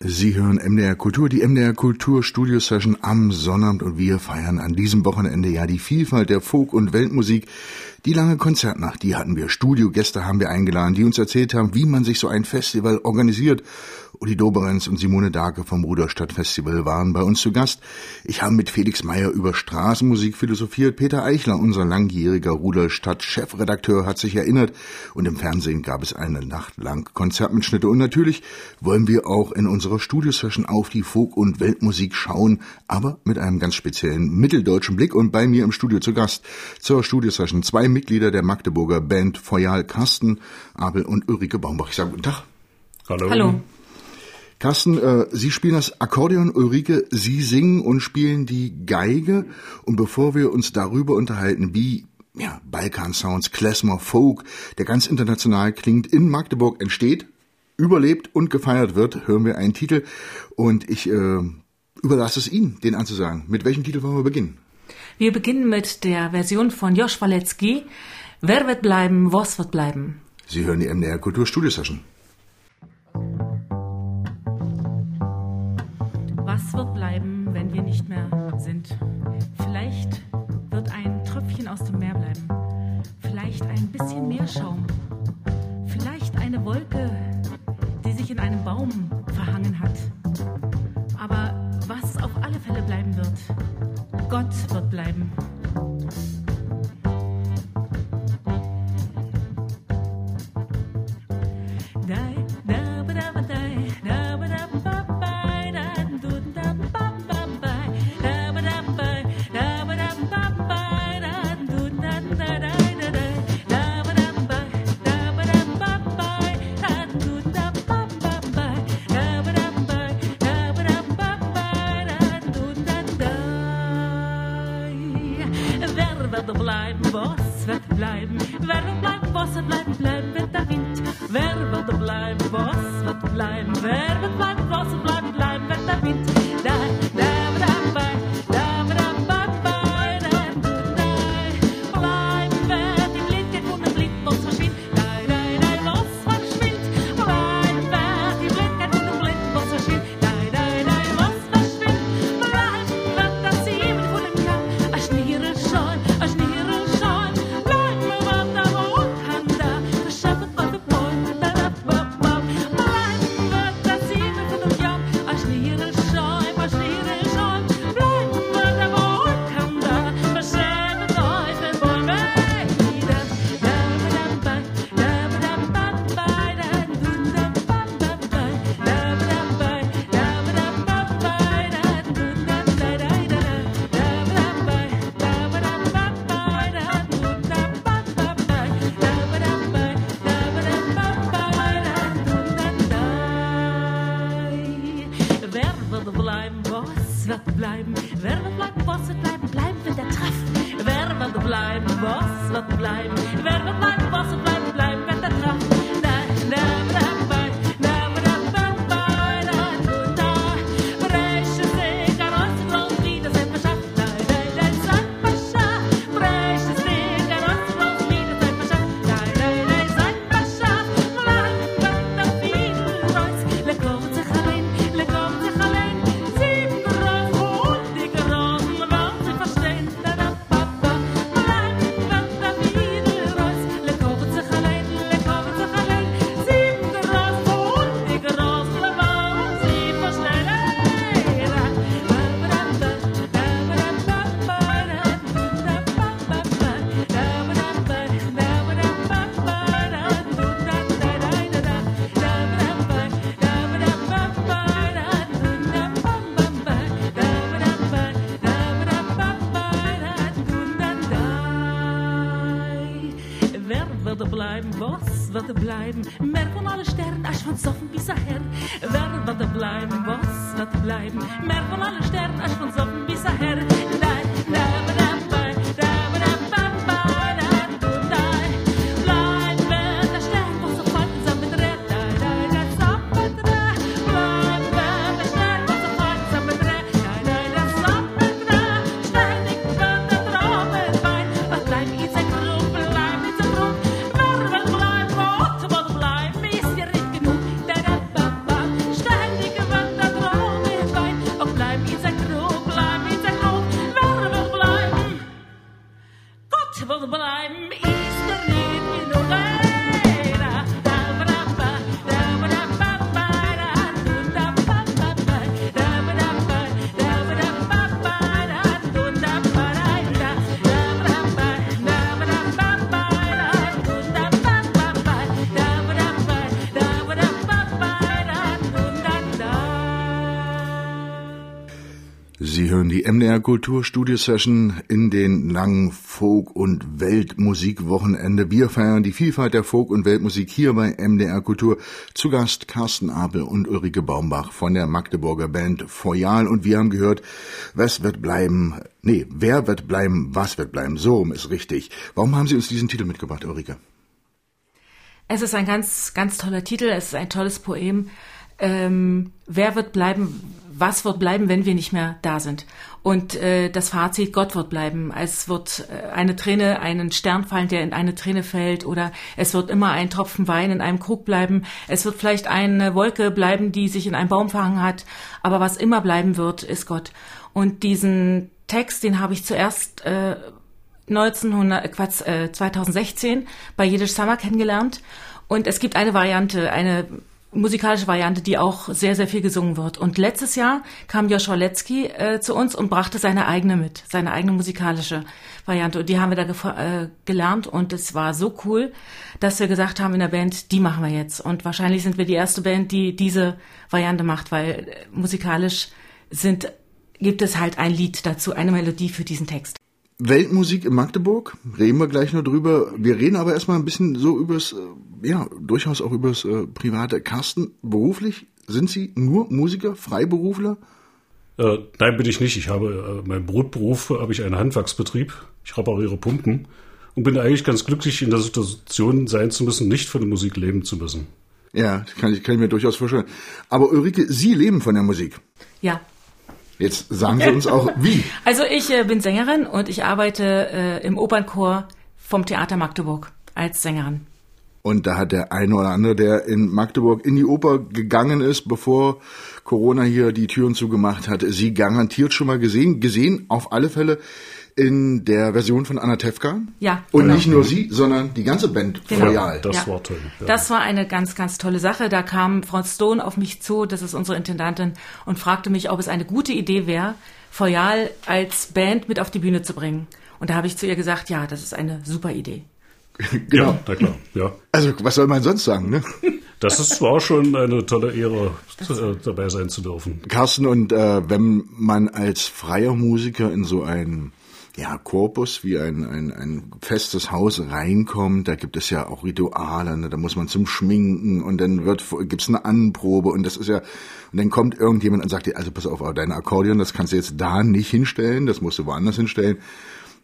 Sie hören MDR Kultur, die MDR Kultur Studio Session am Sonnabend und wir feiern an diesem Wochenende ja die Vielfalt der Folk- und Weltmusik. Die lange Konzertnacht, die hatten wir. Studiogäste haben wir eingeladen, die uns erzählt haben, wie man sich so ein Festival organisiert Uli Doberenz und Simone Dake vom Ruderstadt Festival waren bei uns zu Gast. Ich habe mit Felix Meyer über Straßenmusik philosophiert. Peter Eichler, unser langjähriger Ruderstadt-Chefredakteur, hat sich erinnert. Und im Fernsehen gab es eine Nacht lang Konzertmitschnitte. Und natürlich wollen wir auch in unserer Studiosession auf die Folk- und Weltmusik schauen, aber mit einem ganz speziellen mitteldeutschen Blick. Und bei mir im Studio zu Gast zur Studiosession zwei Mitglieder der Magdeburger Band Feual Carsten, Abel und Ulrike Baumbach. Ich sage guten Tag. Hallo. Hallo. Carsten, äh, Sie spielen das Akkordeon, Ulrike, Sie singen und spielen die Geige. Und bevor wir uns darüber unterhalten, wie ja, Balkan Sounds, Klezmer, Folk, der ganz international klingt, in Magdeburg entsteht, überlebt und gefeiert wird, hören wir einen Titel. Und ich äh, überlasse es Ihnen, den anzusagen. Mit welchem Titel wollen wir beginnen? Wir beginnen mit der Version von Josh Walecki. Wer wird bleiben, was wird bleiben? Sie hören die MDR Kulturstudio Session. Was wird bleiben, wenn wir nicht mehr sind? Vielleicht wird ein Tröpfchen aus dem Meer bleiben. Vielleicht ein bisschen Meerschaum. Vielleicht eine Wolke, die sich in einem Baum verhangen hat. Aber was auf alle Fälle bleiben wird, Gott wird bleiben. wird bleiben, was wird bleiben? Wer wird bleiben, was wird bleiben? Bleiben wird der Treff. Wer wird bleiben, was wird bleiben? Wer wird bleiben, was wird bleiben? Hören die MDR Kultur Studio Session in den langen Folk- und Weltmusikwochenende. Wir feiern die Vielfalt der Folk- und Weltmusik hier bei MDR Kultur. Zu Gast Carsten Apel und Ulrike Baumbach von der Magdeburger Band Foyal. Und wir haben gehört, was wird bleiben? Nee, wer wird bleiben? Was wird bleiben? So ist richtig. Warum haben Sie uns diesen Titel mitgebracht, Ulrike? Es ist ein ganz, ganz toller Titel. Es ist ein tolles Poem. Ähm, wer wird bleiben? Was wird bleiben, wenn wir nicht mehr da sind? Und äh, das Fazit, Gott wird bleiben. Es wird äh, eine Träne, einen Stern fallen, der in eine Träne fällt, oder es wird immer ein Tropfen Wein in einem Krug bleiben. Es wird vielleicht eine Wolke bleiben, die sich in einem Baum verhangen hat. Aber was immer bleiben wird, ist Gott. Und diesen Text, den habe ich zuerst äh, 1900, äh, Quatsch, äh, 2016 bei Jiddisch Summer kennengelernt. Und es gibt eine Variante, eine musikalische Variante, die auch sehr, sehr viel gesungen wird. Und letztes Jahr kam Joshua Letzky äh, zu uns und brachte seine eigene mit, seine eigene musikalische Variante. Und die haben wir da äh, gelernt und es war so cool, dass wir gesagt haben in der Band, die machen wir jetzt. Und wahrscheinlich sind wir die erste Band, die diese Variante macht, weil äh, musikalisch sind, gibt es halt ein Lied dazu, eine Melodie für diesen Text. Weltmusik in Magdeburg, reden wir gleich noch drüber. Wir reden aber erstmal ein bisschen so übers, äh, ja, durchaus auch übers äh, private. Carsten, beruflich sind Sie nur Musiker, Freiberufler? Äh, nein, bin ich nicht. Ich habe äh, meinen Brotberuf, habe ich einen Handwerksbetrieb. Ich repariere Pumpen und bin eigentlich ganz glücklich, in der Situation sein zu müssen, nicht von der Musik leben zu müssen. Ja, kann ich, kann ich mir durchaus vorstellen. Aber Ulrike, Sie leben von der Musik. Ja, Jetzt sagen Sie uns auch wie. Also ich äh, bin Sängerin und ich arbeite äh, im Opernchor vom Theater Magdeburg als Sängerin. Und da hat der eine oder andere, der in Magdeburg in die Oper gegangen ist, bevor Corona hier die Türen zugemacht hat, sie garantiert schon mal gesehen. Gesehen auf alle Fälle in der Version von Anna Tefka. Ja. Und genau. nicht nur sie, sondern die ganze Band genau. Royal. Das ja. war toll. Ja. Das war eine ganz, ganz tolle Sache. Da kam Frau Stone auf mich zu, das ist unsere Intendantin, und fragte mich, ob es eine gute Idee wäre, Royal als Band mit auf die Bühne zu bringen. Und da habe ich zu ihr gesagt, ja, das ist eine super Idee. genau. Ja, na klar, ja. Also, was soll man sonst sagen, ne? Das ist, war schon eine tolle Ehre, äh, dabei sein zu dürfen. Carsten, und äh, wenn man als freier Musiker in so ein ja, Korpus wie ein, ein, ein festes Haus reinkommt, da gibt es ja auch Rituale, ne? da muss man zum Schminken und dann wird gibt's eine Anprobe und das ist ja und dann kommt irgendjemand und sagt dir, also pass auf, deine Akkordeon, das kannst du jetzt da nicht hinstellen, das musst du woanders hinstellen.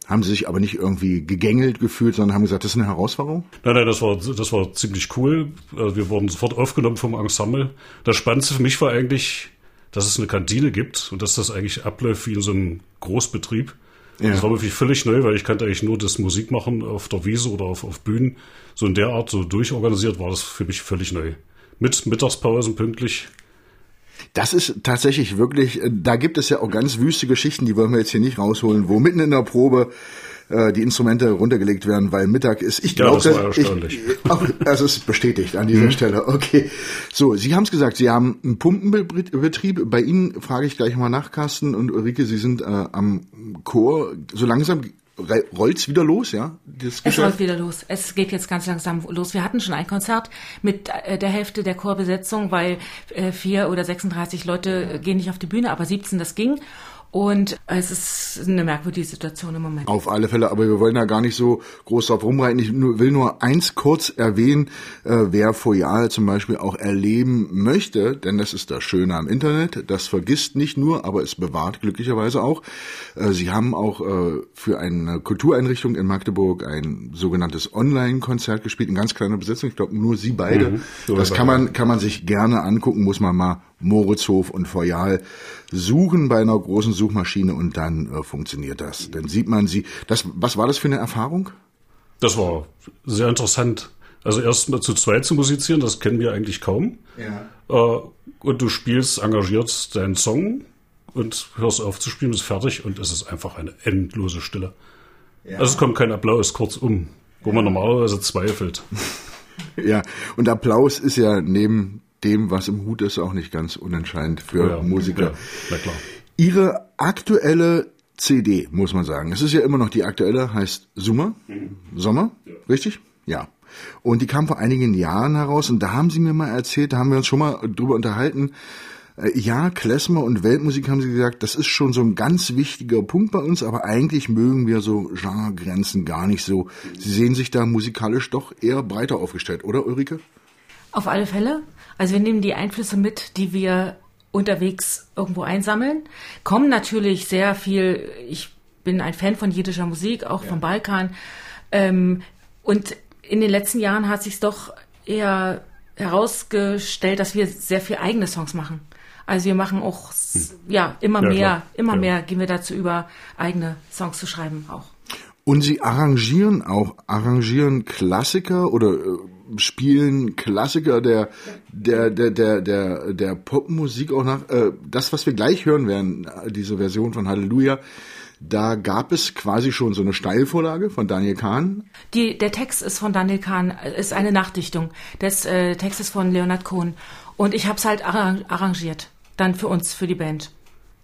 Haben sie sich aber nicht irgendwie gegängelt gefühlt, sondern haben gesagt, das ist eine Herausforderung? Nein, nein, das war, das war ziemlich cool. Also wir wurden sofort aufgenommen vom Ensemble. Das Spannendste für mich war eigentlich, dass es eine Kantine gibt und dass das eigentlich abläuft wie in so einem Großbetrieb. Ja. Das war wirklich völlig neu, weil ich kannte eigentlich nur das Musikmachen auf der Wiese oder auf, auf Bühnen. So in der Art, so durchorganisiert war das für mich völlig neu. Mit Mittagspausen pünktlich. Das ist tatsächlich wirklich, äh, da gibt es ja auch ganz wüste Geschichten, die wollen wir jetzt hier nicht rausholen, wo mitten in der Probe äh, die Instrumente runtergelegt werden, weil Mittag ist. Ich glaube, ja, das war erstaunlich. Ich, auch, es ist bestätigt an dieser mhm. Stelle. Okay, so Sie haben es gesagt, Sie haben einen Pumpenbetrieb. Bei Ihnen frage ich gleich mal nach, Carsten und Ulrike. Sie sind äh, am Chor. So langsam rollt's wieder los, ja? Das es rollt wieder los. Es geht jetzt ganz langsam los. Wir hatten schon ein Konzert mit äh, der Hälfte der Chorbesetzung, weil äh, vier oder 36 Leute gehen nicht auf die Bühne, aber 17 das ging. Und es ist eine merkwürdige Situation im Moment. Auf alle Fälle, aber wir wollen da gar nicht so groß drauf rumreiten. Ich will nur eins kurz erwähnen, äh, wer Foyal zum Beispiel auch erleben möchte, denn das ist das Schöne am Internet. Das vergisst nicht nur, aber es bewahrt glücklicherweise auch. Äh, Sie haben auch äh, für eine Kultureinrichtung in Magdeburg ein sogenanntes Online-Konzert gespielt, in ganz kleiner Besetzung. Ich glaube, nur Sie beide. Mhm, so das kann man, kann man sich gerne angucken, muss man mal Moritzhof und Foyal suchen bei einer großen Suchmaschine und dann äh, funktioniert das. Dann sieht man sie. Das, was war das für eine Erfahrung? Das war sehr interessant. Also erst mal zu zweit zu musizieren, das kennen wir eigentlich kaum. Ja. Äh, und du spielst engagiert deinen Song und hörst auf zu spielen, bist fertig und es ist einfach eine endlose Stille. Ja. Also es kommt kein Applaus, kurzum, wo ja. man normalerweise zweifelt. ja, und Applaus ist ja neben dem, was im Hut ist, auch nicht ganz unentscheidend für ja, Musiker. Ja, Ihre aktuelle CD, muss man sagen. Es ist ja immer noch die aktuelle, heißt Summer. Mhm. Sommer, ja. richtig? Ja. Und die kam vor einigen Jahren heraus und da haben Sie mir mal erzählt, da haben wir uns schon mal drüber unterhalten, Äh, ja, Klezmer und Weltmusik haben Sie gesagt, das ist schon so ein ganz wichtiger Punkt bei uns, aber eigentlich mögen wir so Genregrenzen gar nicht so. Sie sehen sich da musikalisch doch eher breiter aufgestellt, oder Ulrike? Auf alle Fälle. Also wir nehmen die Einflüsse mit, die wir unterwegs irgendwo einsammeln. Kommen natürlich sehr viel, ich bin ein Fan von jiddischer Musik, auch ja. vom Balkan. Ähm, und in den letzten Jahren hat sich doch eher herausgestellt, dass wir sehr viel eigene Songs machen. Also wir machen auch, hm. ja, immer ja, mehr, klar. immer ja. mehr gehen wir dazu über, eigene Songs zu schreiben auch. Und Sie arrangieren auch, arrangieren Klassiker oder äh, spielen Klassiker der, der, der, der, der, der Popmusik auch nach. Äh, das, was wir gleich hören werden, diese Version von Halleluja, da gab es quasi schon so eine Steilvorlage von Daniel Kahn. Die, der Text ist von Daniel Kahn, ist eine Nachdichtung des äh, Textes von Leonard Cohen. Und ich habe es halt arrangiert, dann für uns, für die Band.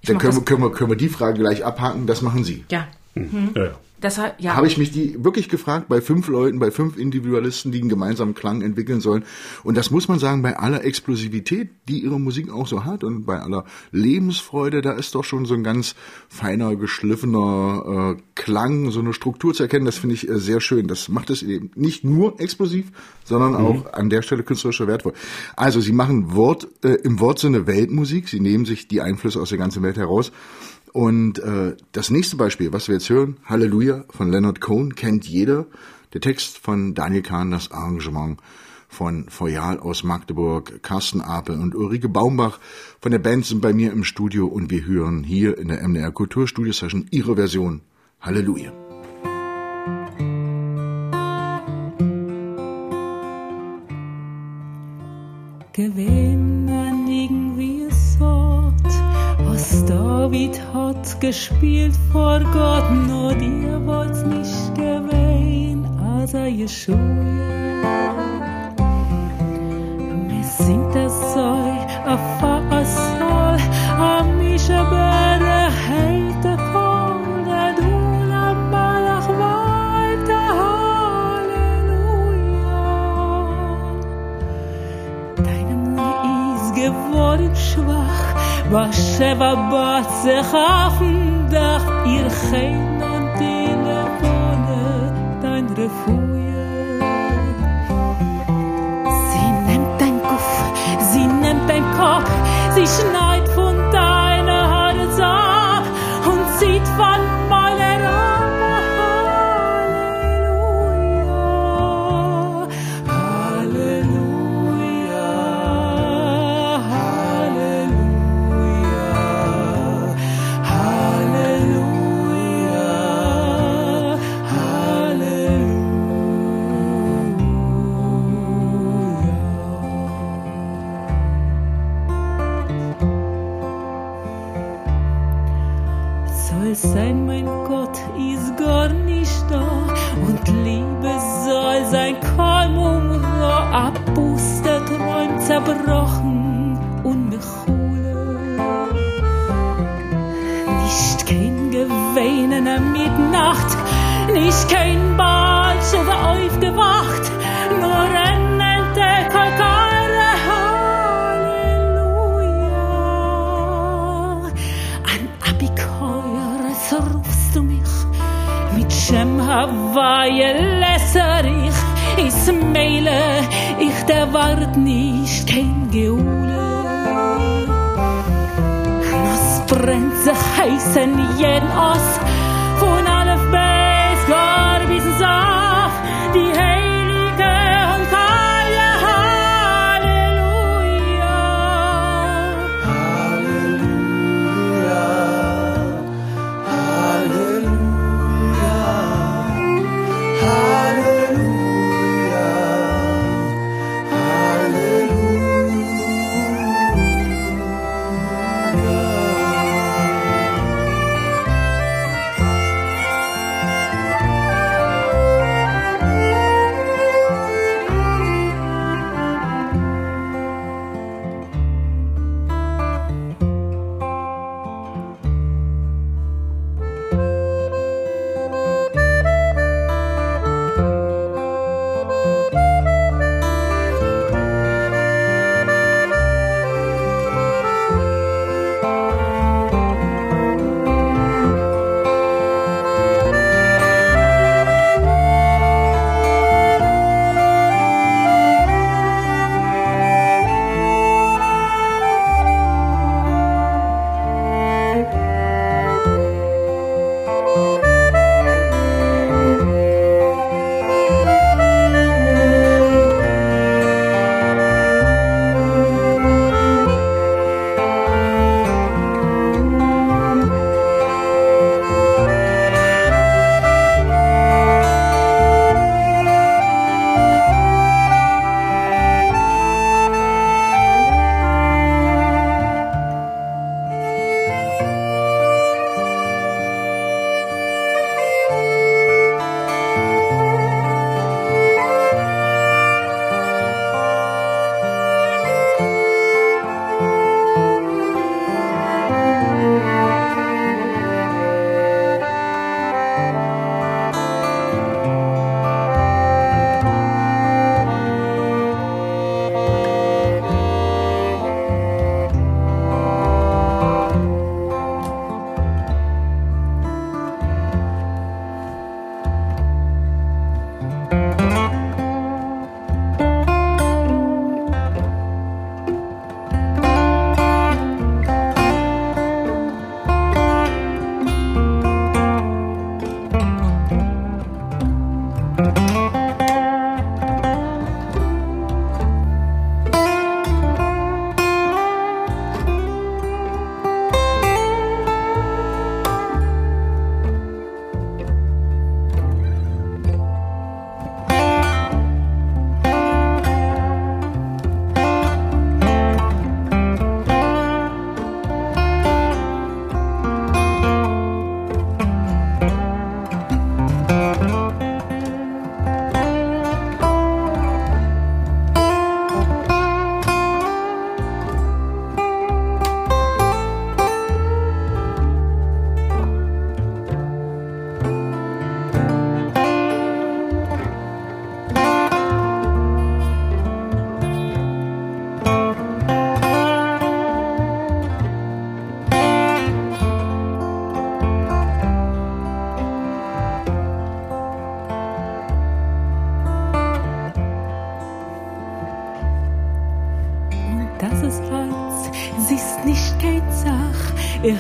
Ich dann können wir, können, wir, können wir die Frage gleich abhaken, das machen Sie. Ja. Mhm. ja, ja. Deshalb, ja. Habe ich mich die wirklich gefragt bei fünf Leuten, bei fünf Individualisten, die einen gemeinsamen Klang entwickeln sollen. Und das muss man sagen, bei aller Explosivität, die ihre Musik auch so hat und bei aller Lebensfreude, da ist doch schon so ein ganz feiner, geschliffener äh, Klang, so eine Struktur zu erkennen. Das finde ich äh, sehr schön. Das macht es eben nicht nur explosiv, sondern mhm. auch an der Stelle künstlerischer wertvoll. Also sie machen Wort äh, im Wortsinne Weltmusik. Sie nehmen sich die Einflüsse aus der ganzen Welt heraus und äh, das nächste Beispiel, was wir jetzt hören, Halleluja von Leonard Cohen, kennt jeder. Der Text von Daniel Kahn, das Arrangement von Foyal aus Magdeburg, Carsten Apel und Ulrike Baumbach von der Band sind bei mir im Studio und wir hören hier in der MDR Kulturstudio Session ihre Version Halleluja. Gewinnen gespielt vor Gott, nur dir wollt's nicht gewähn, als er Jeschua. בשבע בצחפן דach ihr Chein und Telefone dein Refuge. Sie nimmt dein Kopf, sie nimmt dein Kopf, sie schneit zerbrochen und mechule. Nicht kein Gewähnen am Mitternacht, nicht kein Ball schon aufgewacht, nur rennende Kalkare, Halleluja. An Abikeuer rufst du mich, mit Shem Hawaii lässer ich, is meile, ich der wart nicht kein Geule. Nos brennt sich heißen jeden Ost, von Alef bis gar bis Saf,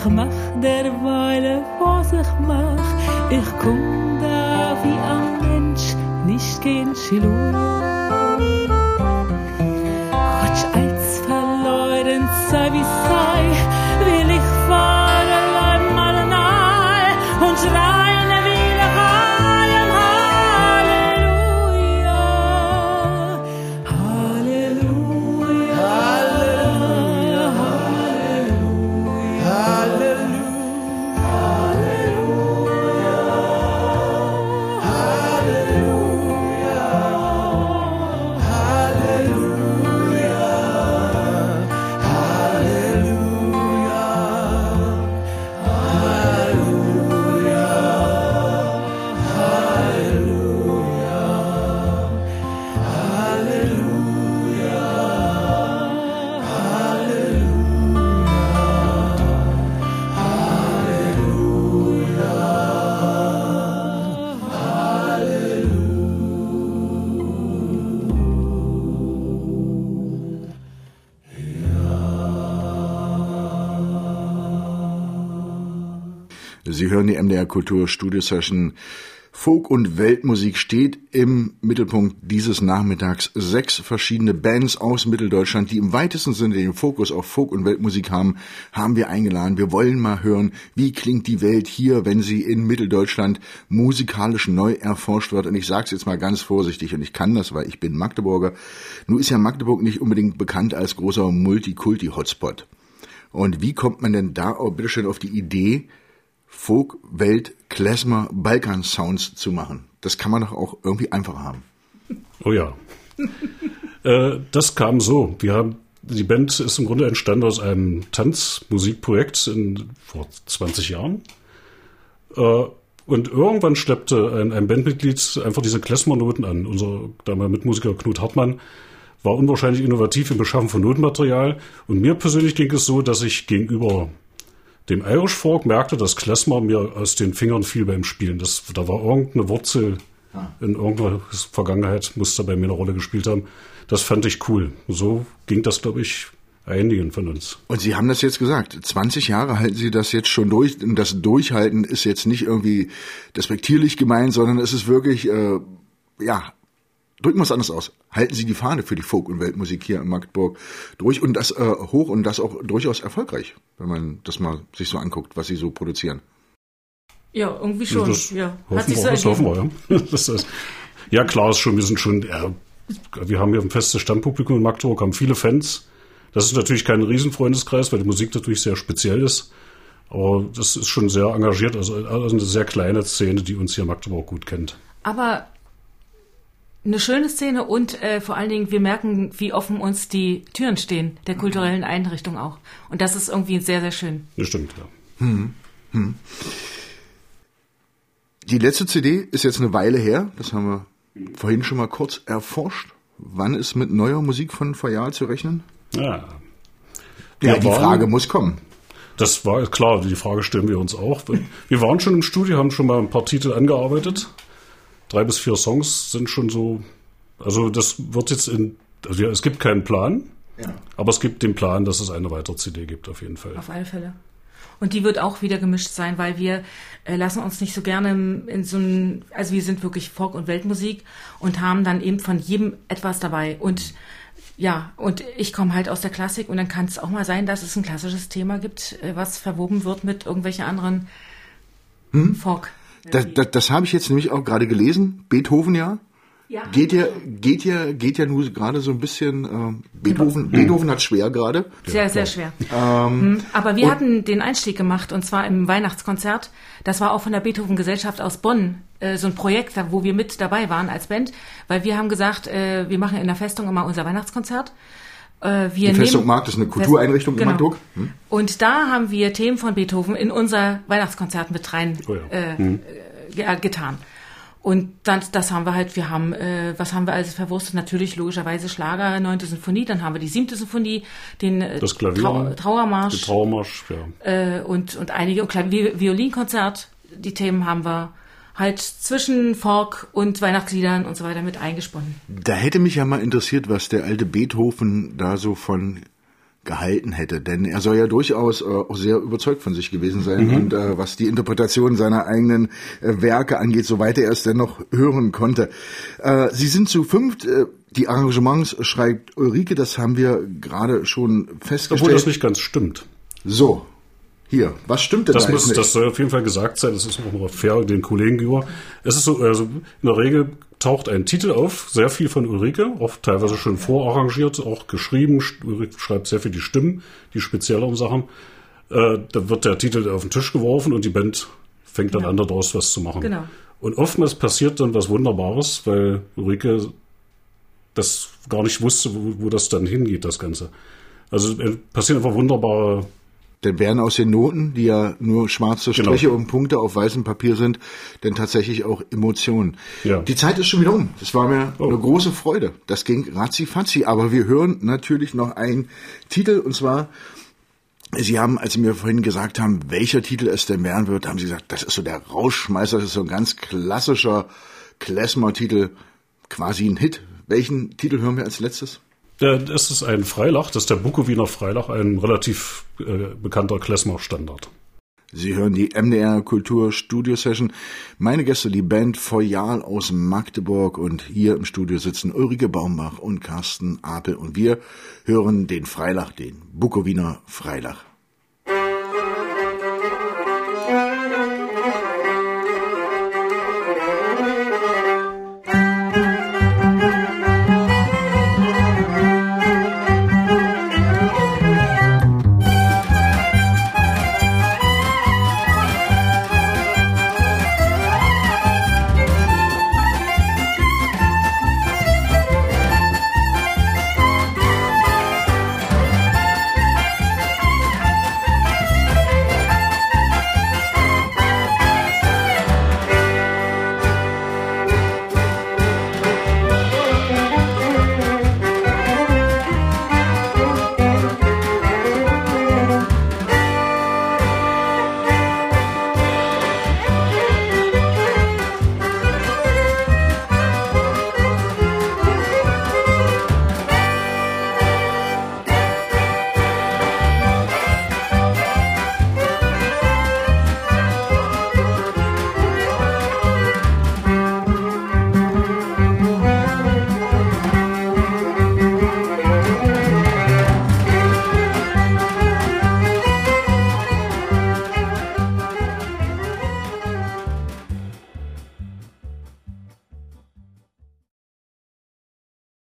Ich mach derweile, was ich mach. Ich komm da wie ein Mensch, nicht kein Schilur. Hören die MDR Kultur Studio Session. Folk und Weltmusik steht im Mittelpunkt dieses Nachmittags. Sechs verschiedene Bands aus Mitteldeutschland, die im weitesten Sinne den Fokus auf Folk und Weltmusik haben, haben wir eingeladen. Wir wollen mal hören, wie klingt die Welt hier, wenn sie in Mitteldeutschland musikalisch neu erforscht wird. Und ich sage es jetzt mal ganz vorsichtig, und ich kann das, weil ich bin Magdeburger. Nun ist ja Magdeburg nicht unbedingt bekannt als großer Multikulti-Hotspot. Und wie kommt man denn da auch bitteschön auf die Idee, Folk, Welt, Klezmer, Balkan Sounds zu machen. Das kann man doch auch irgendwie einfach haben. Oh ja. äh, das kam so. Wir haben, die Band ist im Grunde entstanden aus einem Tanzmusikprojekt in, vor 20 Jahren. Äh, und irgendwann schleppte ein, ein Bandmitglied einfach diese Klezmer-Noten an. Unser damaliger Mitmusiker Knut Hartmann war unwahrscheinlich innovativ im Beschaffen von Notenmaterial. Und mir persönlich ging es so, dass ich gegenüber dem Irish Folk merkte, dass Klezmer mir aus den Fingern fiel beim Spielen. Das, da war irgendeine Wurzel in irgendeiner Vergangenheit, muss da bei mir eine Rolle gespielt haben. Das fand ich cool. So ging das, glaube ich, einigen von uns. Und Sie haben das jetzt gesagt. 20 Jahre halten Sie das jetzt schon durch. Und das Durchhalten ist jetzt nicht irgendwie despektierlich gemeint, sondern es ist wirklich, äh, ja, drücken wir es anders aus. Halten Sie die Fahne für die Folk- und Weltmusik hier in Magdeburg durch und das äh, hoch und das auch durchaus erfolgreich, wenn man das mal sich so anguckt, was Sie so produzieren. Ja, irgendwie schon. Das ja. hoffen, wir, so das hoffen wir, ja. Das ist, ja, klar ist schon, wir sind schon, ja, wir haben hier ein festes Stammpublikum in Magdeburg, haben viele Fans. Das ist natürlich kein Riesenfreundeskreis, weil die Musik natürlich sehr speziell ist. Aber das ist schon sehr engagiert, also, also eine sehr kleine Szene, die uns hier in Magdeburg gut kennt. Aber eine schöne Szene und äh, vor allen Dingen, wir merken, wie offen uns die Türen stehen, der kulturellen Einrichtung auch. Und das ist irgendwie sehr, sehr schön. Das stimmt, ja. Hm. Hm. Die letzte CD ist jetzt eine Weile her, das haben wir vorhin schon mal kurz erforscht. Wann ist mit neuer Musik von Fayal zu rechnen? Ja, ja die waren- Frage muss kommen. das war klar, die Frage stellen wir uns auch. Wir waren schon im Studio, haben schon mal ein paar Titel angearbeitet. Drei bis vier Songs sind schon so, also das wird jetzt in, also ja, es gibt keinen Plan, Ja. aber es gibt den Plan, dass es eine weitere CD gibt, auf jeden Fall. Auf alle Fälle. Und die wird auch wieder gemischt sein, weil wir äh, lassen uns nicht so gerne in so ein, also wir sind wirklich Folk- und Weltmusik und haben dann eben von jedem etwas dabei. Und ja, und ich komme halt aus der Klassik und dann kann es auch mal sein, dass es ein klassisches Thema gibt, äh, was verwoben wird mit irgendwelchen anderen Folk. Das, das, das habe ich jetzt nämlich auch gerade gelesen. Beethoven ja. Ja. Geht ja, geht ja, geht ja nur gerade so ein bisschen. Äh, Beethoven, Beethoven hat schwer gerade. Sehr, sehr schwer. Hm, Aber wir hatten den Einstieg gemacht und zwar im Weihnachtskonzert. Das war auch von der Beethoven Gesellschaft aus Bonn äh, so ein Projekt, wo wir mit dabei waren als Band, weil wir haben gesagt, äh, wir machen in der Festung immer unser Weihnachtskonzert. Äh, wir Die Festung Markt ist eine Kultureinrichtung in Genau. Magdeburg. Hm? Und da haben wir Themen von Beethoven in unser Weihnachtskonzert mit rein Oh ja. äh, äh, ge- getan. Und dann, das haben wir halt, wir haben, äh, was haben wir alles verwurstet? Natürlich logischerweise Schlager, neunte Sinfonie, dann haben wir die siebte Sinfonie, den äh, Das Klavier, Trau Trauermarsch Trauermarsch, ja. äh, und, und einige, und Vi- Violinkonzert, die Themen haben wir halt zwischen Folk und Weihnachtsliedern und so weiter mit eingesponnen. Da hätte mich ja mal interessiert, was der alte Beethoven da so von gehalten hätte. Denn er soll ja durchaus äh, auch sehr überzeugt von sich gewesen sein mhm. und äh, was die Interpretation seiner eigenen äh, Werke angeht, soweit er es denn noch hören konnte. Äh, sie sind zu fünft. Äh, die Arrangements schreibt Ulrike, das haben wir gerade schon festgestellt. Obwohl das nicht ganz stimmt. So, hier, was stimmt denn das da muss, nicht? Das soll auf jeden Fall gesagt sein, das ist auch noch fair den Kollegen gegenüber. Es ist so, also in der Regel taucht ein Titel auf, sehr viel von Ulrike, oft teilweise schon vorarrangiert, auch geschrieben. Ulrike schreibt sehr viel die Stimmen, die spezielleren Sachen. Äh, da wird der Titel auf den Tisch geworfen und die Band fängt dann genau. an, daraus was zu machen. Genau. Und oftmals passiert dann was Wunderbares, weil Ulrike das gar nicht wusste, wo, wo das dann hingeht, das Ganze. Also äh, passieren einfach wunderbare. Denn werden aus den Noten, die ja nur schwarze genau. Striche genau. und Punkte auf weißem Papier sind, denn tatsächlich auch Emotionen. Ja. Die Zeit ist schon wieder um. Das war mir oh. eine große Freude. Das ging ratzi-fatzi. Aber wir hören natürlich noch einen Titel und zwar Sie haben, als Sie mir vorhin gesagt haben, welcher Titel es denn werden wird, haben Sie gesagt, das ist so der Rauschmeister, das ist so ein ganz klassischer Klezmer-Titel, quasi ein Hit. Welchen Titel hören wir als letztes? Ja, das ist ein Freilach, das ist der Bukowiner Freilach, ein relativ äh, bekannter Klezmer-Standard. Sie hören die MDR Kultur Studio Session. Meine Gäste, die Band Foyal aus Magdeburg und hier im Studio sitzen Ulrike Baumbach und Carsten Apel und wir hören den Freilach, den Bukowiner Freilach.